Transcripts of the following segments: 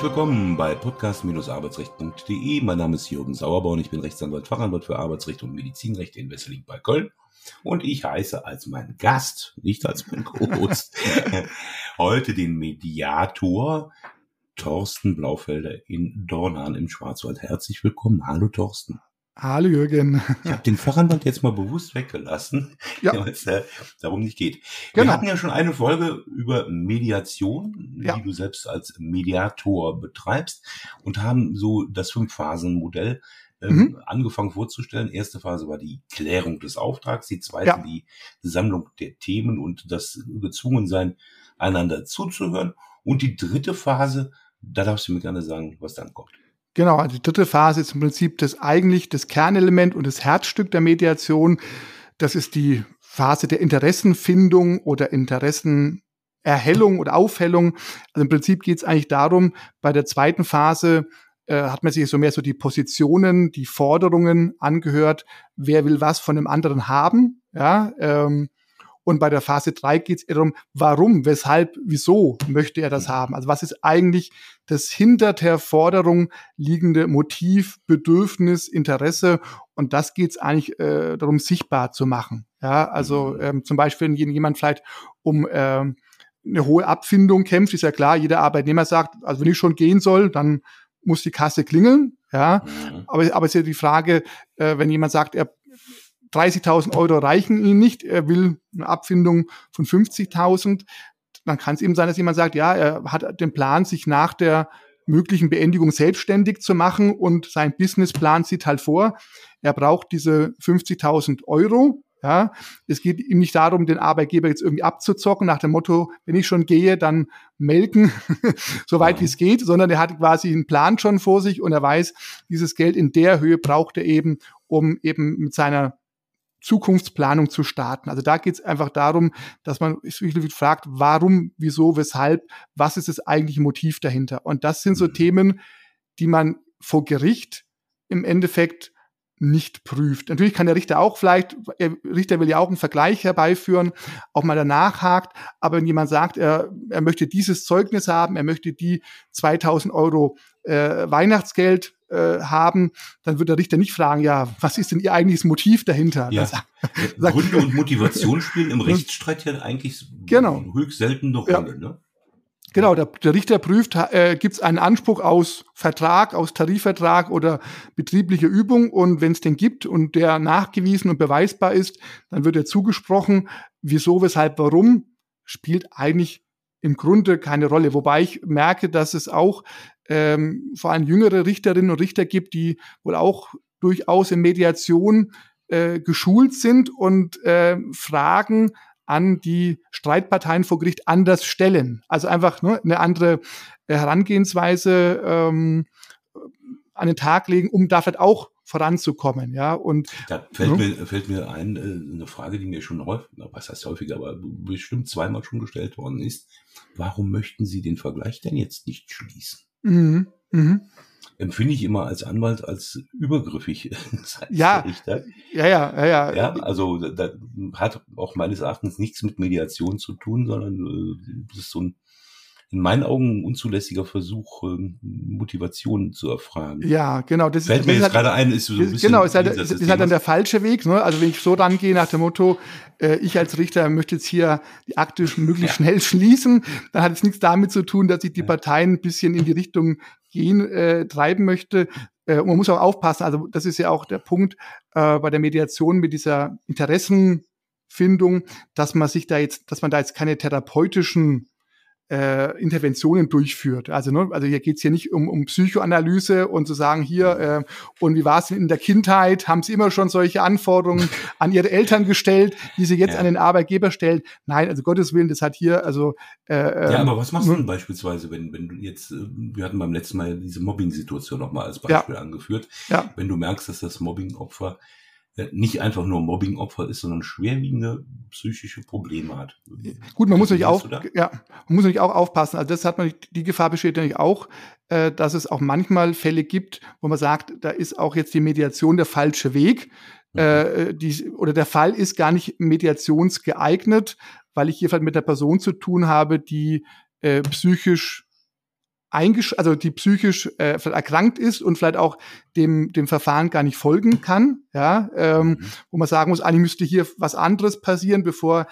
Herzlich willkommen bei podcast-arbeitsrecht.de. Mein Name ist Jürgen Sauerborn. Ich bin Rechtsanwalt, Fachanwalt für Arbeitsrecht und Medizinrecht in Wesseling bei Köln. Und ich heiße als mein Gast, nicht als mein Co-Host, heute den Mediator Thorsten Blaufelder in Dornhahn im Schwarzwald. Herzlich willkommen. Hallo Thorsten. Hallo Jürgen. Ich habe den Fachanwalt jetzt mal bewusst weggelassen, ja. weil es äh, darum nicht geht. Genau. Wir hatten ja schon eine Folge über Mediation, ja. die du selbst als Mediator betreibst und haben so das Fünf-Phasen-Modell ähm, mhm. angefangen vorzustellen. Erste Phase war die Klärung des Auftrags, die zweite ja. die Sammlung der Themen und das Gezwungensein, einander zuzuhören. Und die dritte Phase, da darfst du mir gerne sagen, was dann kommt. Genau, also die dritte Phase ist im Prinzip das eigentlich das Kernelement und das Herzstück der Mediation. Das ist die Phase der Interessenfindung oder Interessenerhellung oder Aufhellung. Also im Prinzip geht es eigentlich darum, bei der zweiten Phase äh, hat man sich so mehr so die Positionen, die Forderungen angehört, wer will was von dem anderen haben, ja, ähm, und bei der Phase 3 geht es eher darum, warum, weshalb, wieso möchte er das haben? Also was ist eigentlich das hinter der Forderung liegende Motiv, Bedürfnis, Interesse? Und das geht es eigentlich äh, darum, sichtbar zu machen. Ja, also mhm. ähm, zum Beispiel, wenn jemand vielleicht um ähm, eine hohe Abfindung kämpft, ist ja klar, jeder Arbeitnehmer sagt, also wenn ich schon gehen soll, dann muss die Kasse klingeln. Ja, mhm. aber, aber es ist ja die Frage, äh, wenn jemand sagt, er 30.000 Euro reichen ihm nicht, er will eine Abfindung von 50.000, dann kann es eben sein, dass jemand sagt, ja, er hat den Plan, sich nach der möglichen Beendigung selbstständig zu machen und sein Businessplan sieht halt vor, er braucht diese 50.000 Euro. Ja, es geht ihm nicht darum, den Arbeitgeber jetzt irgendwie abzuzocken nach dem Motto, wenn ich schon gehe, dann melken, so weit wie es geht, sondern er hat quasi einen Plan schon vor sich und er weiß, dieses Geld in der Höhe braucht er eben, um eben mit seiner Zukunftsplanung zu starten. Also da geht es einfach darum, dass man sich fragt, warum, wieso, weshalb, was ist das eigentliche Motiv dahinter? Und das sind so mhm. Themen, die man vor Gericht im Endeffekt nicht prüft. Natürlich kann der Richter auch vielleicht, der Richter will ja auch einen Vergleich herbeiführen, auch mal danach hakt, aber wenn jemand sagt, er, er möchte dieses Zeugnis haben, er möchte die 2000 Euro äh, Weihnachtsgeld äh, haben, dann wird der Richter nicht fragen, ja, was ist denn Ihr eigentliches Motiv dahinter? Ja. Das, sagt, Gründe und Motivation spielen im Rechtsstreit ja eigentlich genau. höchst selten eine Rolle. Ja. Ne? Genau, der, der Richter prüft, äh, gibt es einen Anspruch aus Vertrag, aus Tarifvertrag oder betrieblicher Übung und wenn es den gibt und der nachgewiesen und beweisbar ist, dann wird er zugesprochen. Wieso, weshalb, warum spielt eigentlich im Grunde keine Rolle. Wobei ich merke, dass es auch ähm, vor allem jüngere Richterinnen und Richter gibt, die wohl auch durchaus in Mediation äh, geschult sind und äh, Fragen an die Streitparteien vor Gericht anders stellen. Also einfach ne, eine andere äh, Herangehensweise ähm, an den Tag legen, um da vielleicht auch voranzukommen, ja. Und da fällt, ne? mir, fällt mir ein, äh, eine Frage, die mir schon häufig, was heißt häufiger, aber bestimmt zweimal schon gestellt worden ist. Warum möchten Sie den Vergleich denn jetzt nicht schließen? Mhm. Mhm. Empfinde ich immer als Anwalt als übergriffig. ja, ja, ja, ja, ja. Ja, also da hat auch meines Erachtens nichts mit Mediation zu tun, sondern äh, das ist so ein in meinen Augen ein unzulässiger Versuch, ähm, Motivation zu erfragen. Ja, genau. Das Fällt ist, mir jetzt halt, gerade ein, ist so ein bisschen. Genau, ist halt, ist, ist halt dann der falsche Weg. Ne? Also wenn ich so rangehe nach dem Motto, äh, ich als Richter möchte jetzt hier die Akte möglichst ja. schnell schließen, dann hat es nichts damit zu tun, dass ich die Parteien ein bisschen in die Richtung gehen, äh, treiben möchte. Äh, und man muss auch aufpassen, also das ist ja auch der Punkt äh, bei der Mediation mit dieser Interessenfindung, dass man sich da jetzt, dass man da jetzt keine therapeutischen äh, Interventionen durchführt. Also, ne, also hier geht's hier nicht um, um Psychoanalyse und zu sagen, hier, äh, und wie war es in der Kindheit? Haben Sie immer schon solche Anforderungen an Ihre Eltern gestellt, die Sie jetzt ja. an den Arbeitgeber stellen? Nein, also Gottes Willen, das hat hier, also äh, Ja, ähm, aber was machst du denn beispielsweise, wenn, wenn du jetzt, äh, wir hatten beim letzten Mal diese Mobbing-Situation nochmal als Beispiel ja. angeführt, ja. wenn du merkst, dass das Mobbing-Opfer nicht einfach nur Mobbing-Opfer ist, sondern schwerwiegende psychische Probleme hat. Gut, man muss natürlich auch, ja, man muss natürlich auch aufpassen. Also das hat man, die Gefahr besteht natürlich auch, äh, dass es auch manchmal Fälle gibt, wo man sagt, da ist auch jetzt die Mediation der falsche Weg. Mhm. Äh, die, oder der Fall ist gar nicht mediationsgeeignet, weil ich hier halt mit der Person zu tun habe, die äh, psychisch eingesch also die psychisch äh, erkrankt ist und vielleicht auch dem dem Verfahren gar nicht folgen kann, ja, ähm, mhm. wo man sagen muss, eigentlich müsste hier was anderes passieren, bevor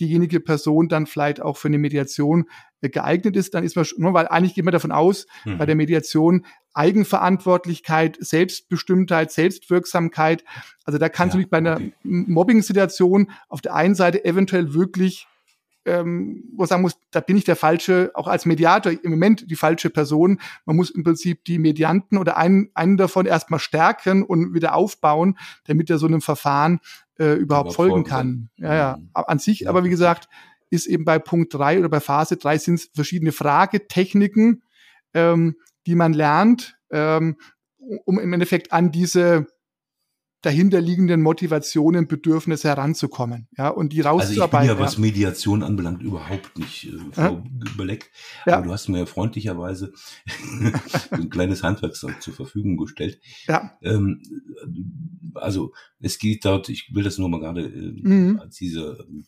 diejenige Person dann vielleicht auch für eine Mediation äh, geeignet ist, dann ist man schon, weil eigentlich geht man davon aus, mhm. bei der Mediation Eigenverantwortlichkeit, Selbstbestimmtheit, Selbstwirksamkeit. Also da kann es ja, natürlich bei einer okay. Mobbing-Situation auf der einen Seite eventuell wirklich ähm, wo sagen muss, da bin ich der falsche, auch als Mediator im Moment die falsche Person. Man muss im Prinzip die Medianten oder einen, einen davon erstmal stärken und wieder aufbauen, damit er so einem Verfahren äh, überhaupt aber folgen kann. Ja, ja. Mhm. An sich, ja. aber wie gesagt, ist eben bei Punkt drei oder bei Phase drei sind es verschiedene Fragetechniken, ähm, die man lernt, ähm, um im Endeffekt an diese dahinterliegenden Motivationen, Bedürfnisse heranzukommen, ja, und die rauszuarbeiten. Also ich bin ja, was Mediation anbelangt, überhaupt nicht äh, Frau Beleckt. Ja. Aber du hast mir ja freundlicherweise ein kleines Handwerkszeug zur Verfügung gestellt. Ja. Ähm, also es geht dort, ich will das nur mal gerade äh, mhm. als diese äh,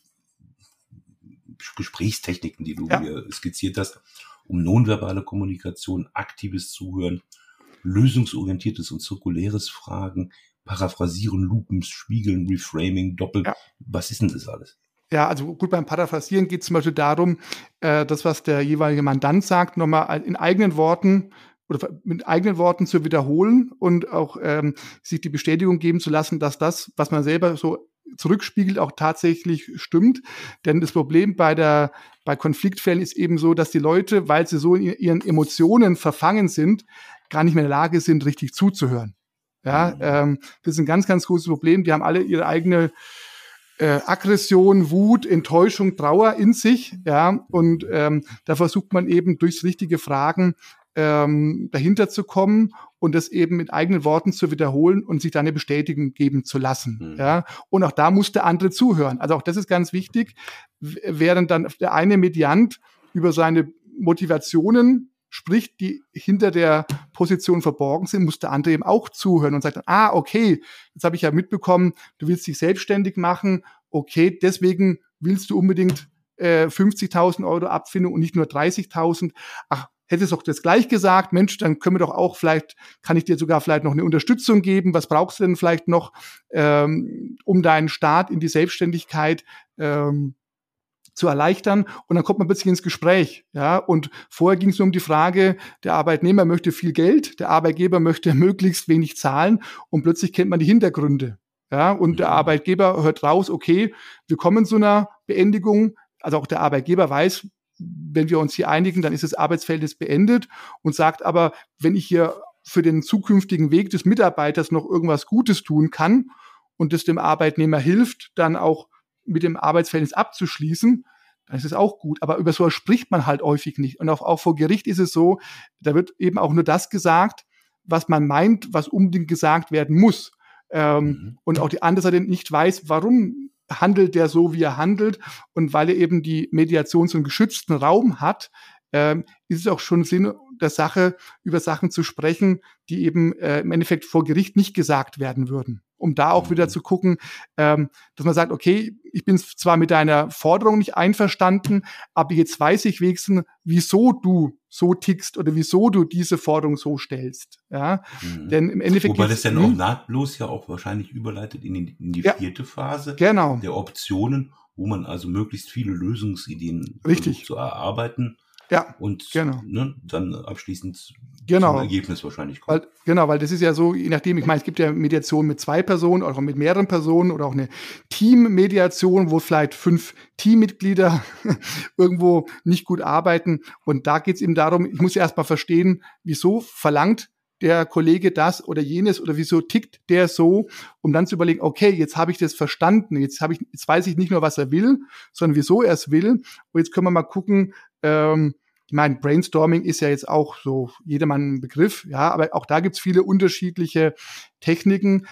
Gesprächstechniken, die du ja. mir skizziert hast, um nonverbale Kommunikation, aktives Zuhören, lösungsorientiertes und zirkuläres Fragen, Paraphrasieren, Lupen, Spiegeln, Reframing, Doppeln. Ja. Was ist denn das alles? Ja, also gut, beim Paraphrasieren geht es zum Beispiel darum, äh, das, was der jeweilige Mandant sagt, nochmal in eigenen Worten oder mit eigenen Worten zu wiederholen und auch ähm, sich die Bestätigung geben zu lassen, dass das, was man selber so zurückspiegelt, auch tatsächlich stimmt. Denn das Problem bei der bei Konfliktfällen ist eben so, dass die Leute, weil sie so in ihren Emotionen verfangen sind, gar nicht mehr in der Lage sind, richtig zuzuhören. Ja, ähm, das ist ein ganz, ganz großes Problem. Die haben alle ihre eigene äh, Aggression, Wut, Enttäuschung, Trauer in sich. Ja, und ähm, da versucht man eben durchs richtige Fragen ähm, dahinter zu kommen und das eben mit eigenen Worten zu wiederholen und sich dann eine Bestätigung geben zu lassen. Mhm. Ja, und auch da muss der andere zuhören. Also auch das ist ganz wichtig, während dann der eine Mediant über seine Motivationen spricht, die hinter der Position verborgen sind, muss der andere eben auch zuhören und sagt dann, ah, okay, jetzt habe ich ja mitbekommen, du willst dich selbstständig machen, okay, deswegen willst du unbedingt äh, 50.000 Euro Abfindung und nicht nur 30.000. Ach, hättest doch das gleich gesagt, Mensch, dann können wir doch auch vielleicht, kann ich dir sogar vielleicht noch eine Unterstützung geben. Was brauchst du denn vielleicht noch, ähm, um deinen Start in die Selbstständigkeit ähm, zu erleichtern und dann kommt man plötzlich ins Gespräch. Ja, und vorher ging es nur um die Frage, der Arbeitnehmer möchte viel Geld, der Arbeitgeber möchte möglichst wenig zahlen und plötzlich kennt man die Hintergründe. Ja, und der mhm. Arbeitgeber hört raus, okay, wir kommen zu einer Beendigung. Also auch der Arbeitgeber weiß, wenn wir uns hier einigen, dann ist das Arbeitsfeld beendet und sagt aber, wenn ich hier für den zukünftigen Weg des Mitarbeiters noch irgendwas Gutes tun kann und das dem Arbeitnehmer hilft, dann auch mit dem Arbeitsverhältnis abzuschließen, dann ist es auch gut. Aber über sowas spricht man halt häufig nicht. Und auch, auch vor Gericht ist es so, da wird eben auch nur das gesagt, was man meint, was unbedingt gesagt werden muss. Ähm, mhm. Und auch die andere Seite nicht weiß, warum handelt der so, wie er handelt. Und weil er eben die Mediation so einen geschützten Raum hat, ähm, ist es auch schon Sinn der Sache, über Sachen zu sprechen, die eben äh, im Endeffekt vor Gericht nicht gesagt werden würden. Um da auch mhm. wieder zu gucken, ähm, dass man sagt, okay, ich bin zwar mit deiner Forderung nicht einverstanden, aber jetzt weiß ich wenigstens, wieso du so tickst oder wieso du diese Forderung so stellst. Ja, mhm. denn im Endeffekt. Wobei das dann auch nahtlos ja auch wahrscheinlich überleitet in die, in die ja, vierte Phase genau. der Optionen, wo man also möglichst viele Lösungsideen Richtig. zu erarbeiten ja, und genau. ne, dann abschließend genau. zum Ergebnis wahrscheinlich kommt. Weil, genau, weil das ist ja so, je nachdem, ich meine, es gibt ja Mediation mit zwei Personen oder auch mit mehreren Personen oder auch eine Teammediation, wo vielleicht fünf Teammitglieder irgendwo nicht gut arbeiten. Und da geht es eben darum, ich muss ja erstmal verstehen, wieso verlangt der Kollege das oder jenes oder wieso tickt der so, um dann zu überlegen, okay, jetzt habe ich das verstanden, jetzt habe ich, jetzt weiß ich nicht nur, was er will, sondern wieso er es will. Und jetzt können wir mal gucken, ähm, ich meine, Brainstorming ist ja jetzt auch so jedermann ein Begriff, ja, aber auch da gibt's viele unterschiedliche Techniken,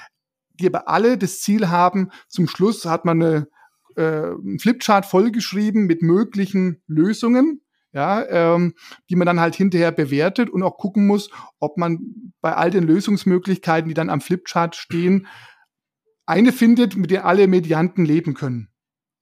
die aber alle das Ziel haben, zum Schluss hat man eine, äh, einen Flipchart vollgeschrieben mit möglichen Lösungen, ja, ähm, die man dann halt hinterher bewertet und auch gucken muss, ob man bei all den Lösungsmöglichkeiten, die dann am Flipchart stehen, eine findet, mit der alle Medianten leben können.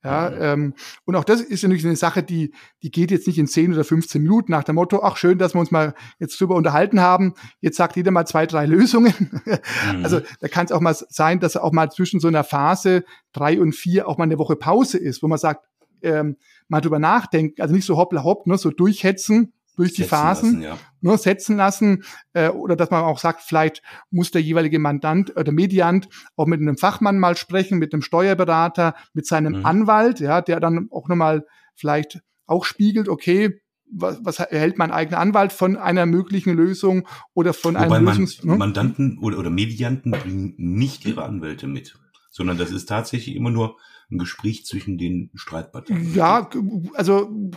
Ja, ähm, und auch das ist natürlich eine Sache, die, die geht jetzt nicht in 10 oder 15 Minuten nach dem Motto, ach schön, dass wir uns mal jetzt drüber unterhalten haben. Jetzt sagt jeder mal zwei, drei Lösungen. Mhm. Also da kann es auch mal sein, dass auch mal zwischen so einer Phase drei und vier auch mal eine Woche Pause ist, wo man sagt, ähm, mal drüber nachdenken, also nicht so hoppla hopp, ne, so durchhetzen, durch die Phasen lassen, ja. nur ne, setzen lassen äh, oder dass man auch sagt, vielleicht muss der jeweilige Mandant oder Mediant auch mit einem Fachmann mal sprechen, mit einem Steuerberater, mit seinem mhm. Anwalt, ja, der dann auch nochmal vielleicht auch spiegelt, okay, was, was erhält mein eigener Anwalt von einer möglichen Lösung oder von Wobei einem Lösungs... Man, ne? Mandanten oder, oder Medianten bringen nicht ihre Anwälte mit, sondern das ist tatsächlich immer nur ein Gespräch zwischen den Streitparteien. Ja, also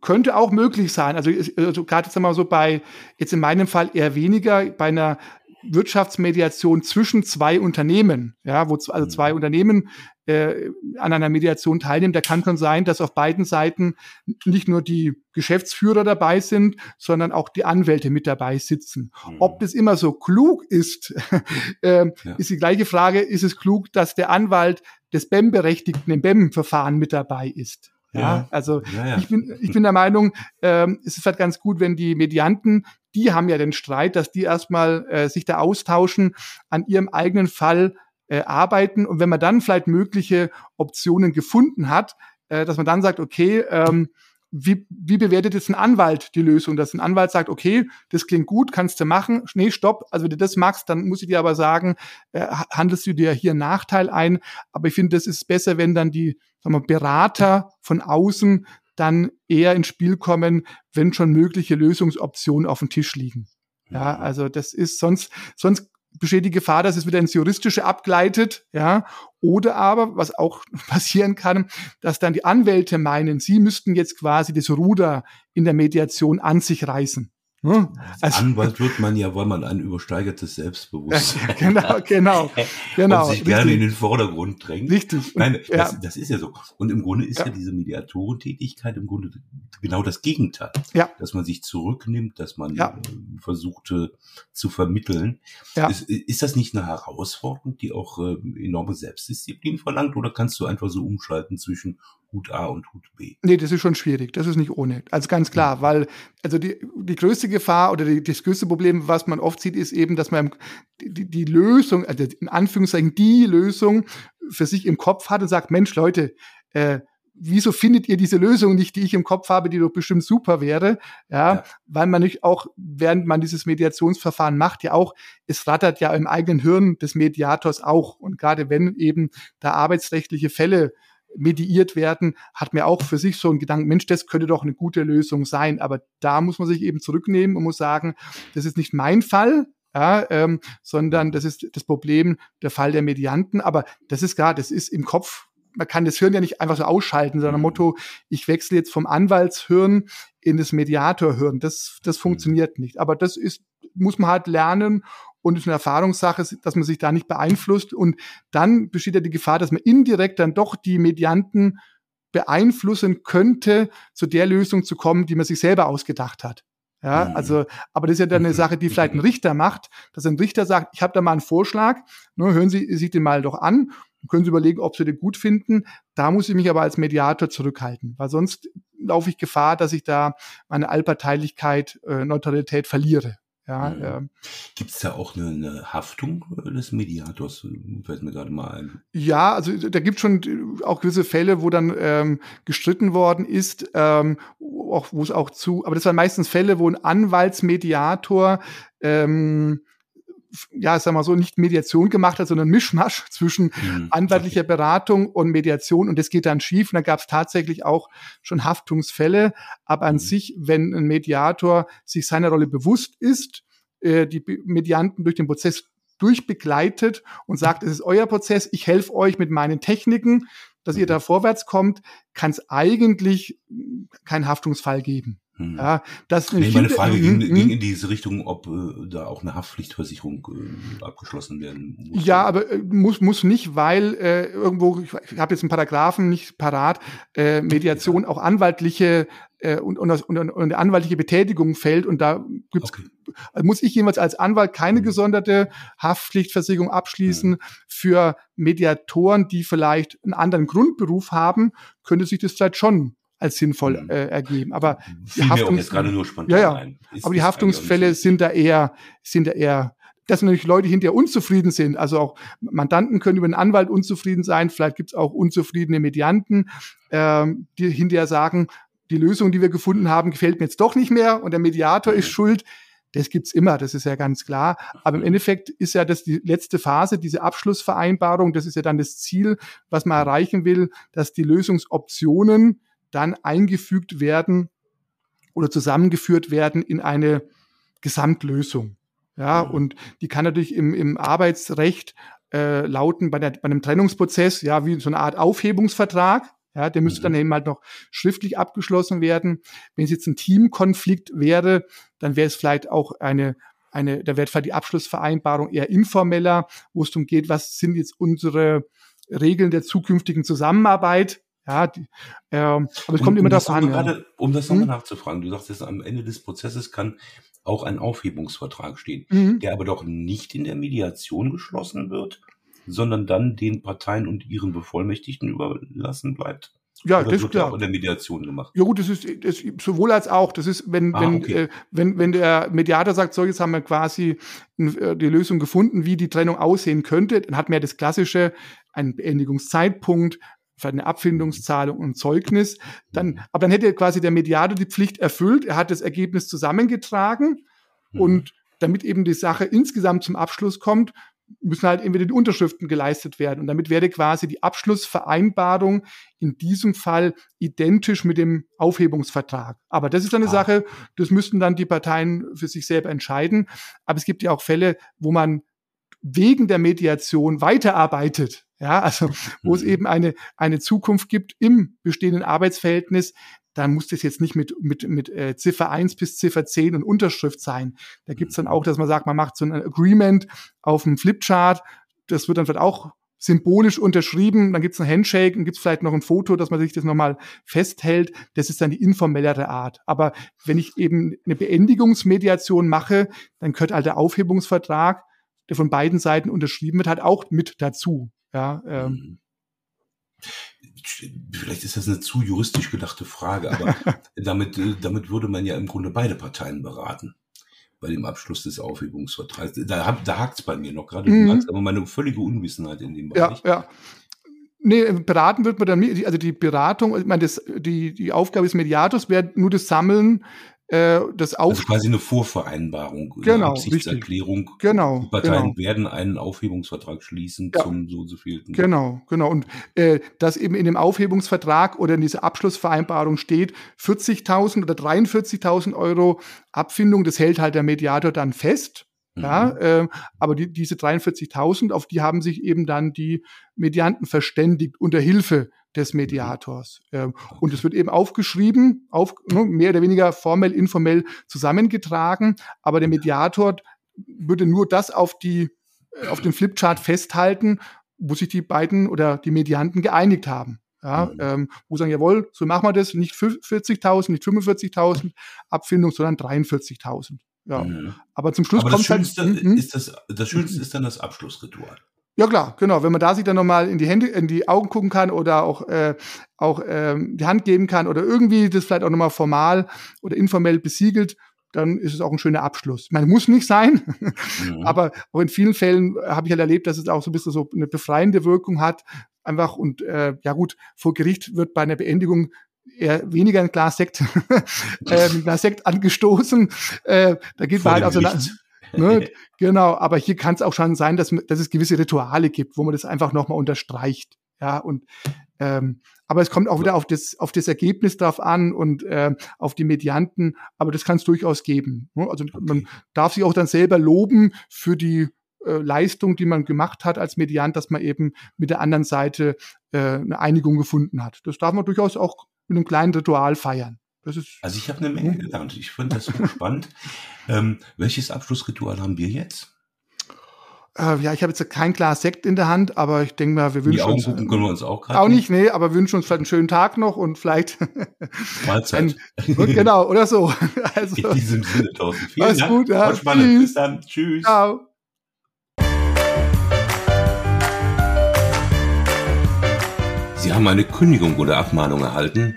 könnte auch möglich sein. Also, also gerade jetzt einmal so bei, jetzt in meinem Fall eher weniger, bei einer Wirtschaftsmediation zwischen zwei Unternehmen, ja, wo also mhm. zwei Unternehmen äh, an einer Mediation teilnehmen, da kann schon sein, dass auf beiden Seiten nicht nur die Geschäftsführer dabei sind, sondern auch die Anwälte mit dabei sitzen. Mhm. Ob das immer so klug ist, äh, ja. ist die gleiche Frage. Ist es klug, dass der Anwalt des BEM-Berechtigten im BEM-Verfahren mit dabei ist? Ja, ja also ja, ja. Ich, bin, ich bin der Meinung, ähm, es ist halt ganz gut, wenn die Medianten, die haben ja den Streit, dass die erstmal äh, sich da austauschen, an ihrem eigenen Fall äh, arbeiten und wenn man dann vielleicht mögliche Optionen gefunden hat, äh, dass man dann sagt, okay, ähm, wie, wie bewertet jetzt ein Anwalt die Lösung? Dass ein Anwalt sagt, okay, das klingt gut, kannst du machen. Nee, stopp. Also wenn du das magst, dann muss ich dir aber sagen, äh, handelst du dir hier einen Nachteil ein. Aber ich finde, das ist besser, wenn dann die sagen wir, Berater von außen dann eher ins Spiel kommen, wenn schon mögliche Lösungsoptionen auf dem Tisch liegen. Ja, also das ist sonst, sonst besteht die Gefahr, dass es wieder ins Juristische abgleitet, ja, oder aber, was auch passieren kann, dass dann die Anwälte meinen, sie müssten jetzt quasi das Ruder in der Mediation an sich reißen. Hm? Also, Anwalt wird man ja, weil man ein übersteigertes Selbstbewusstsein genau, genau, genau. Und sich richtig. gerne in den Vordergrund drängt. Richtig. Nein, ja. das, das, ist ja so. Und im Grunde ist ja, ja diese Mediatorentätigkeit im Grunde genau das Gegenteil. Ja. Dass man sich zurücknimmt, dass man ja. Äh, versucht zu vermitteln. Ja. Ist, ist das nicht eine Herausforderung, die auch äh, enorme Selbstdisziplin verlangt? Oder kannst du einfach so umschalten zwischen Hut A und Hut B. Nee, das ist schon schwierig. Das ist nicht ohne. Also ganz klar, ja. weil also die, die größte Gefahr oder die, das größte Problem, was man oft sieht, ist eben, dass man die, die Lösung, also in Anführungszeichen die Lösung für sich im Kopf hat und sagt, Mensch, Leute, äh, wieso findet ihr diese Lösung nicht, die ich im Kopf habe, die doch bestimmt super wäre? Ja, ja, weil man nicht auch, während man dieses Mediationsverfahren macht, ja auch, es rattert ja im eigenen Hirn des Mediators auch. Und gerade wenn eben da arbeitsrechtliche Fälle mediiert werden, hat mir auch für sich so einen Gedanken, Mensch, das könnte doch eine gute Lösung sein. Aber da muss man sich eben zurücknehmen und muss sagen, das ist nicht mein Fall, ja, ähm, sondern das ist das Problem, der Fall der Medianten. Aber das ist klar, das ist im Kopf. Man kann das Hirn ja nicht einfach so ausschalten, sondern mhm. Motto, ich wechsle jetzt vom Anwaltshirn in das Mediatorhirn. Das, das mhm. funktioniert nicht. Aber das ist, muss man halt lernen und es ist eine Erfahrungssache, dass man sich da nicht beeinflusst. Und dann besteht ja die Gefahr, dass man indirekt dann doch die Medianten beeinflussen könnte, zu der Lösung zu kommen, die man sich selber ausgedacht hat. Ja, mhm. also, aber das ist ja dann eine Sache, die vielleicht ein Richter macht, dass ein Richter sagt, ich habe da mal einen Vorschlag, ne, hören Sie sich den mal doch an, können Sie überlegen, ob Sie den gut finden. Da muss ich mich aber als Mediator zurückhalten, weil sonst laufe ich Gefahr, dass ich da meine Allparteilichkeit, äh, Neutralität verliere. Ja, mhm. äh, Gibt es da auch eine, eine, Haftung des Mediators? Fällt mir gerade mal ein. Ja, also da gibt es schon auch gewisse Fälle, wo dann ähm, gestritten worden ist, ähm, auch wo es auch zu, aber das waren meistens Fälle, wo ein Anwaltsmediator ähm, ja, sag mal so, nicht Mediation gemacht hat, sondern Mischmasch zwischen mhm. anwaltlicher Beratung und Mediation und das geht dann schief. Und da gab es tatsächlich auch schon Haftungsfälle. Aber an mhm. sich, wenn ein Mediator sich seiner Rolle bewusst ist, äh, die Medianten durch den Prozess durchbegleitet und sagt, es ist euer Prozess, ich helfe euch mit meinen Techniken, dass ihr mhm. da vorwärts kommt, kann es eigentlich keinen Haftungsfall geben. Hm. Ja, das nee, meine Frage ging, hm, ging, in diese Richtung, ob äh, da auch eine Haftpflichtversicherung äh, abgeschlossen werden muss. Ja, aber äh, muss, muss nicht, weil äh, irgendwo, ich, ich habe jetzt einen Paragraphen nicht parat, äh, Mediation auch anwaltliche äh, und, und, und, und eine anwaltliche Betätigung fällt und da gibt's, okay. muss ich jemals als Anwalt keine gesonderte Haftpflichtversicherung abschließen. Mhm. Für Mediatoren, die vielleicht einen anderen Grundberuf haben, könnte sich das vielleicht schon als sinnvoll mhm. äh, ergeben. Aber die Haftungs ja, ja. aber die Haftungsfälle sind da eher, sind da eher dass natürlich Leute hinterher unzufrieden sind. Also auch Mandanten können über einen Anwalt unzufrieden sein. Vielleicht gibt es auch unzufriedene Medianten, ähm, die hinterher sagen, die Lösung, die wir gefunden haben, gefällt mir jetzt doch nicht mehr und der Mediator ist mhm. schuld. Das gibt's immer, das ist ja ganz klar. Aber im Endeffekt ist ja das die letzte Phase, diese Abschlussvereinbarung, das ist ja dann das Ziel, was man erreichen will, dass die Lösungsoptionen dann eingefügt werden oder zusammengeführt werden in eine Gesamtlösung. Ja, mhm. und die kann natürlich im, im Arbeitsrecht äh, lauten bei, der, bei einem Trennungsprozess, ja, wie so eine Art Aufhebungsvertrag. Ja, der müsste mhm. dann eben halt noch schriftlich abgeschlossen werden. Wenn es jetzt ein Teamkonflikt wäre, dann wäre es vielleicht auch eine, eine, da wäre vielleicht die Abschlussvereinbarung eher informeller, wo es darum geht, was sind jetzt unsere Regeln der zukünftigen Zusammenarbeit. Ja, die, äh, aber es kommt um, immer um darauf an. Gerade, ja. Um das nochmal hm? nachzufragen, du sagst jetzt, am Ende des Prozesses kann auch ein Aufhebungsvertrag stehen, mhm. der aber doch nicht in der Mediation geschlossen wird, sondern dann den Parteien und ihren Bevollmächtigten überlassen bleibt. Ja, Oder das ist klar. in der Mediation gemacht. Ja gut, das ist das, sowohl als auch. Das ist, wenn ah, wenn okay. äh, wenn wenn der Mediator sagt, so jetzt haben wir quasi äh, die Lösung gefunden, wie die Trennung aussehen könnte, dann hat man ja das klassische einen Beendigungszeitpunkt, eine Abfindungszahlung und Zeugnis. Dann, aber dann hätte quasi der Mediator die Pflicht erfüllt. Er hat das Ergebnis zusammengetragen mhm. und damit eben die Sache insgesamt zum Abschluss kommt, müssen halt entweder die Unterschriften geleistet werden. Und damit wäre quasi die Abschlussvereinbarung in diesem Fall identisch mit dem Aufhebungsvertrag. Aber das ist eine ah. Sache, das müssten dann die Parteien für sich selber entscheiden. Aber es gibt ja auch Fälle, wo man wegen der Mediation weiterarbeitet. Ja, also wo es mhm. eben eine, eine Zukunft gibt im bestehenden Arbeitsverhältnis, dann muss das jetzt nicht mit, mit, mit äh, Ziffer 1 bis Ziffer 10 und Unterschrift sein. Da gibt's dann auch, dass man sagt, man macht so ein Agreement auf dem Flipchart. Das wird dann vielleicht auch symbolisch unterschrieben, dann gibt's ein Handshake und gibt's vielleicht noch ein Foto, dass man sich das nochmal festhält. Das ist dann die informellere Art. Aber wenn ich eben eine Beendigungsmediation mache, dann gehört halt der Aufhebungsvertrag, der von beiden Seiten unterschrieben wird, halt auch mit dazu. Ja, ähm, mhm. Vielleicht ist das eine zu juristisch gedachte Frage, aber damit, äh, damit würde man ja im Grunde beide Parteien beraten bei dem Abschluss des Aufhebungsvertrags. Da, da hakt es bei mir noch gerade. Mhm. aber meine völlige Unwissenheit in dem Bereich. Ja, ja. Nee, beraten wird man dann, also die Beratung, ich meine, das, die, die Aufgabe des Mediators wäre nur das Sammeln äh, das Auf also quasi eine Vorvereinbarung, genau, eine Absichtserklärung. Genau. Die Parteien genau. werden einen Aufhebungsvertrag schließen ja. zum so und so vielten. Genau, genau. Und äh, dass eben in dem Aufhebungsvertrag oder in dieser Abschlussvereinbarung steht, 40.000 oder 43.000 Euro Abfindung, das hält halt der Mediator dann fest. Mhm. Ja, äh, aber die, diese 43.000, auf die haben sich eben dann die Medianten verständigt unter Hilfe des Mediators. Ähm, und es wird eben aufgeschrieben, auf, ne, mehr oder weniger formell, informell zusammengetragen, aber der Mediator würde nur das auf die, äh, auf den Flipchart festhalten, wo sich die beiden oder die Medianten geeinigt haben. Ja, mhm. ähm, wo sagen, jawohl, so machen wir das, nicht 40.000, nicht 45.000 Abfindung, sondern 43.000. Ja. Mhm. Aber zum Schluss Aber kommt das halt, hm, hm? ist das, das Schönste ist dann das Abschlussritual. Ja klar, genau. Wenn man da sich dann nochmal in die Hände, in die Augen gucken kann oder auch, äh, auch ähm, die Hand geben kann oder irgendwie das vielleicht auch nochmal formal oder informell besiegelt, dann ist es auch ein schöner Abschluss. Meine, muss nicht sein, mhm. aber auch in vielen Fällen habe ich halt erlebt, dass es auch so ein bisschen so eine befreiende Wirkung hat. Einfach und äh, ja gut, vor Gericht wird bei einer Beendigung eher weniger ein Glas Sekt, äh, mit Glas Sekt angestoßen. Äh, da geht man halt also Ne? genau, aber hier kann es auch schon sein, dass, dass es gewisse Rituale gibt, wo man das einfach nochmal unterstreicht. Ja, und ähm, aber es kommt auch wieder auf das, auf das Ergebnis drauf an und äh, auf die Medianten, aber das kann es durchaus geben. Ne? Also okay. man darf sich auch dann selber loben für die äh, Leistung, die man gemacht hat als Mediant, dass man eben mit der anderen Seite äh, eine Einigung gefunden hat. Das darf man durchaus auch mit einem kleinen Ritual feiern. Also ich habe eine Menge gelernt. Ich finde das so spannend. Ähm, welches Abschlussritual haben wir jetzt? Äh, ja, ich habe jetzt kein Glas Sekt in der Hand, aber ich denke mal, wir wünschen uns. Die Augen können wir uns auch gerade. Auch nicht, nee, aber wünschen uns vielleicht einen schönen Tag noch und vielleicht. Mahlzeit. Ein, genau, oder so. Also, in diesem Sinne, Thorsten. Vielen Dank. Gut, ja. spannend. Tschüss. Bis dann. Tschüss. Ciao. Sie haben eine Kündigung oder Abmahnung erhalten,